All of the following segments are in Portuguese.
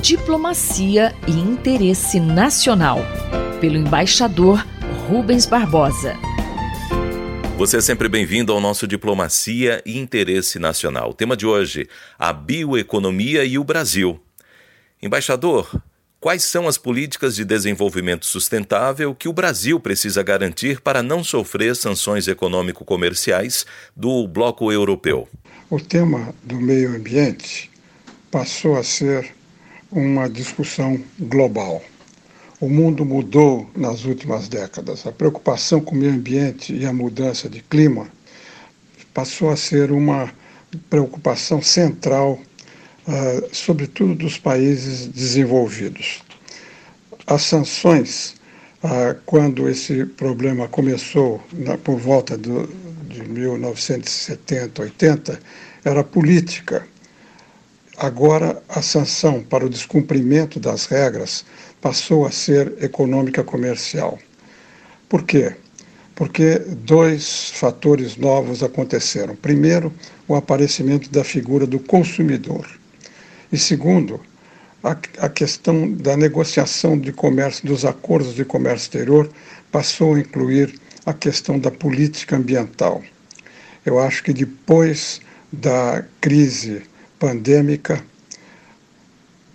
Diplomacia e Interesse Nacional, pelo embaixador Rubens Barbosa. Você é sempre bem-vindo ao nosso Diplomacia e Interesse Nacional. O tema de hoje: a bioeconomia e o Brasil. Embaixador, quais são as políticas de desenvolvimento sustentável que o Brasil precisa garantir para não sofrer sanções econômico-comerciais do bloco europeu? O tema do meio ambiente passou a ser uma discussão global. O mundo mudou nas últimas décadas. A preocupação com o meio ambiente e a mudança de clima passou a ser uma preocupação central, uh, sobretudo dos países desenvolvidos. As sanções, uh, quando esse problema começou na, por volta do, de 1970, 80, era política Agora, a sanção para o descumprimento das regras passou a ser econômica comercial. Por quê? Porque dois fatores novos aconteceram. Primeiro, o aparecimento da figura do consumidor. E segundo, a, a questão da negociação de comércio, dos acordos de comércio exterior, passou a incluir a questão da política ambiental. Eu acho que depois da crise pandêmica,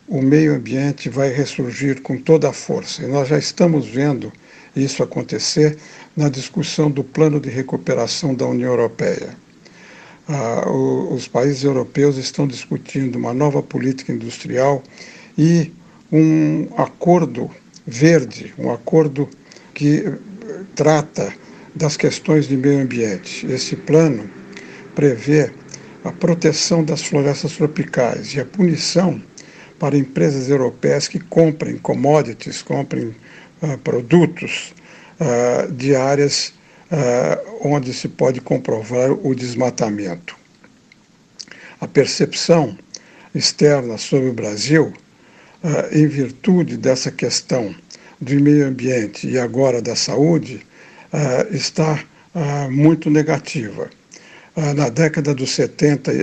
o meio ambiente vai ressurgir com toda a força. E nós já estamos vendo isso acontecer na discussão do plano de recuperação da União Europeia. Ah, o, os países europeus estão discutindo uma nova política industrial e um acordo verde, um acordo que trata das questões de meio ambiente. Esse plano prevê a proteção das florestas tropicais e a punição para empresas europeias que comprem commodities, comprem uh, produtos uh, de áreas uh, onde se pode comprovar o desmatamento. A percepção externa sobre o Brasil, em virtude dessa questão do meio ambiente e agora da saúde, está muito negativa. Ah, na década dos 70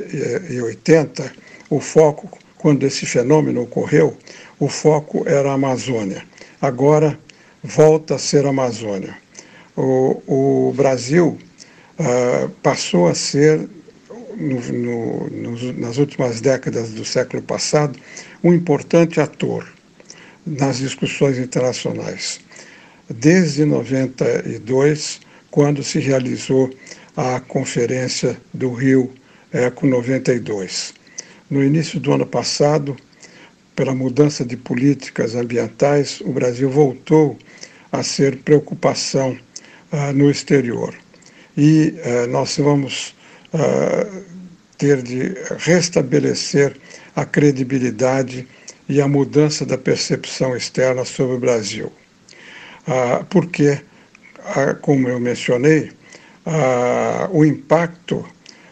e 80, o foco, quando esse fenômeno ocorreu, o foco era a Amazônia. Agora volta a ser a Amazônia. O, o Brasil uh, passou a ser, no, no, nas últimas décadas do século passado, um importante ator nas discussões internacionais. Desde 92, quando se realizou a Conferência do Rio Eco 92. No início do ano passado, pela mudança de políticas ambientais, o Brasil voltou a ser preocupação uh, no exterior. E uh, nós vamos uh, ter de restabelecer a credibilidade e a mudança da percepção externa sobre o Brasil. porque, como eu mencionei, ah, o impacto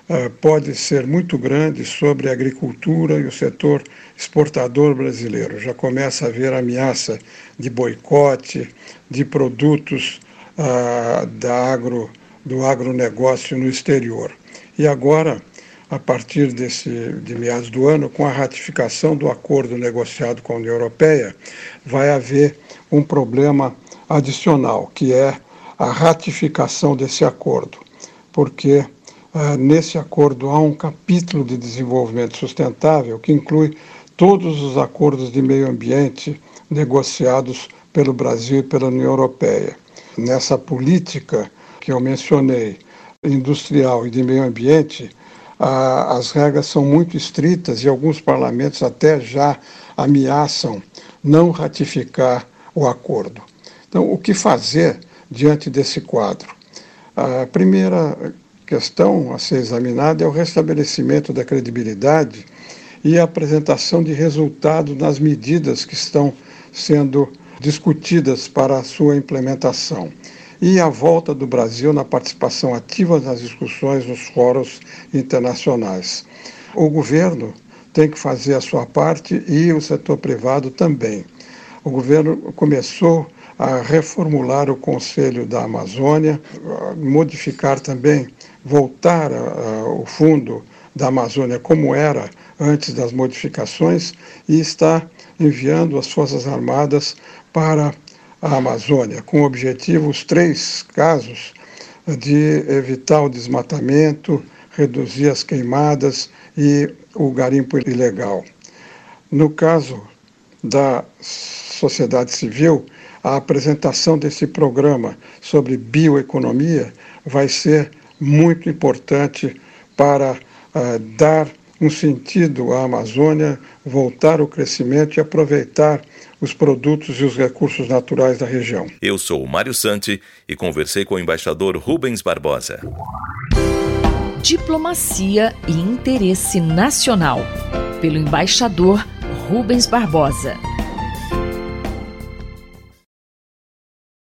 ah, pode ser muito grande sobre a agricultura e o setor exportador brasileiro. Já começa a haver ameaça de boicote de produtos ah, da agro, do agronegócio no exterior. E agora, a partir desse, de meados do ano, com a ratificação do acordo negociado com a União Europeia, vai haver um problema adicional, que é a ratificação desse acordo, porque uh, nesse acordo há um capítulo de desenvolvimento sustentável que inclui todos os acordos de meio ambiente negociados pelo Brasil e pela União Europeia. Nessa política que eu mencionei, industrial e de meio ambiente, as regras são muito estritas e alguns parlamentos até já ameaçam não ratificar o acordo. Então, o que fazer diante desse quadro. A primeira questão a ser examinada é o restabelecimento da credibilidade e a apresentação de resultados nas medidas que estão sendo discutidas para a sua implementação e a volta do Brasil na participação ativa nas discussões nos fóruns internacionais. O governo tem que fazer a sua parte e o setor privado também. O governo começou a reformular o Conselho da Amazônia, modificar também, voltar a, a, o fundo da Amazônia como era antes das modificações e está enviando as Forças Armadas para a Amazônia, com objetivos três casos de evitar o desmatamento, reduzir as queimadas e o garimpo ilegal. No caso da sociedade civil, a apresentação desse programa sobre bioeconomia vai ser muito importante para uh, dar um sentido à Amazônia, voltar o crescimento e aproveitar os produtos e os recursos naturais da região. Eu sou o Mário Santi e conversei com o embaixador Rubens Barbosa. Diplomacia e interesse nacional, pelo embaixador Rubens Barbosa.